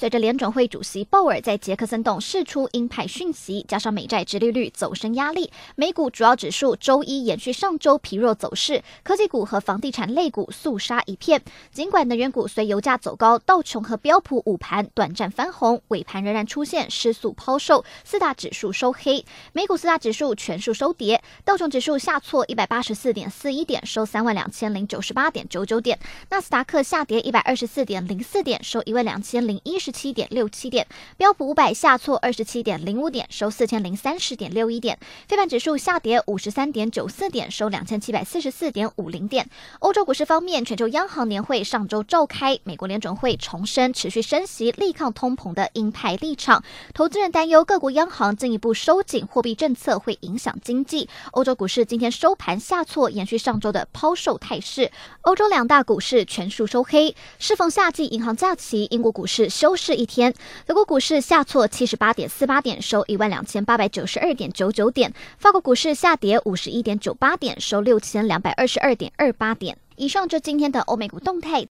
随着联准会主席鲍尔在杰克森洞释出鹰派讯息，加上美债殖利率走升压力，美股主要指数周一延续上周疲弱走势，科技股和房地产类股肃杀一片。尽管能源股随油价走高，道琼和标普午盘短暂翻红，尾盘仍然出现失速抛售，四大指数收黑。美股四大指数全数收跌，道琼指数下挫一百八十四点四一点，收三万两千零九十八点九九点；纳斯达克下跌一百二十四点零四点，收一万两千零一十。七点六七点，标普五百下挫二十七点零五点，收四千零三十点六一点。非半指数下跌五十三点九四点，收两千七百四十四点五零点。欧洲股市方面，全球央行年会上周召开，美国联准会重申持续升息、力抗通膨的鹰派立场。投资人担忧各国央行进一步收紧货币政策会影响经济。欧洲股市今天收盘下挫，延续上周的抛售态势。欧洲两大股市全数收黑。适逢夏季银行假期，英国股市休市一天，德国股市下挫七十八点四八点，收一万两千八百九十二点九九点；法国股市下跌五十一点九八点，收六千两百二十二点二八点。以上就今天的欧美股动态。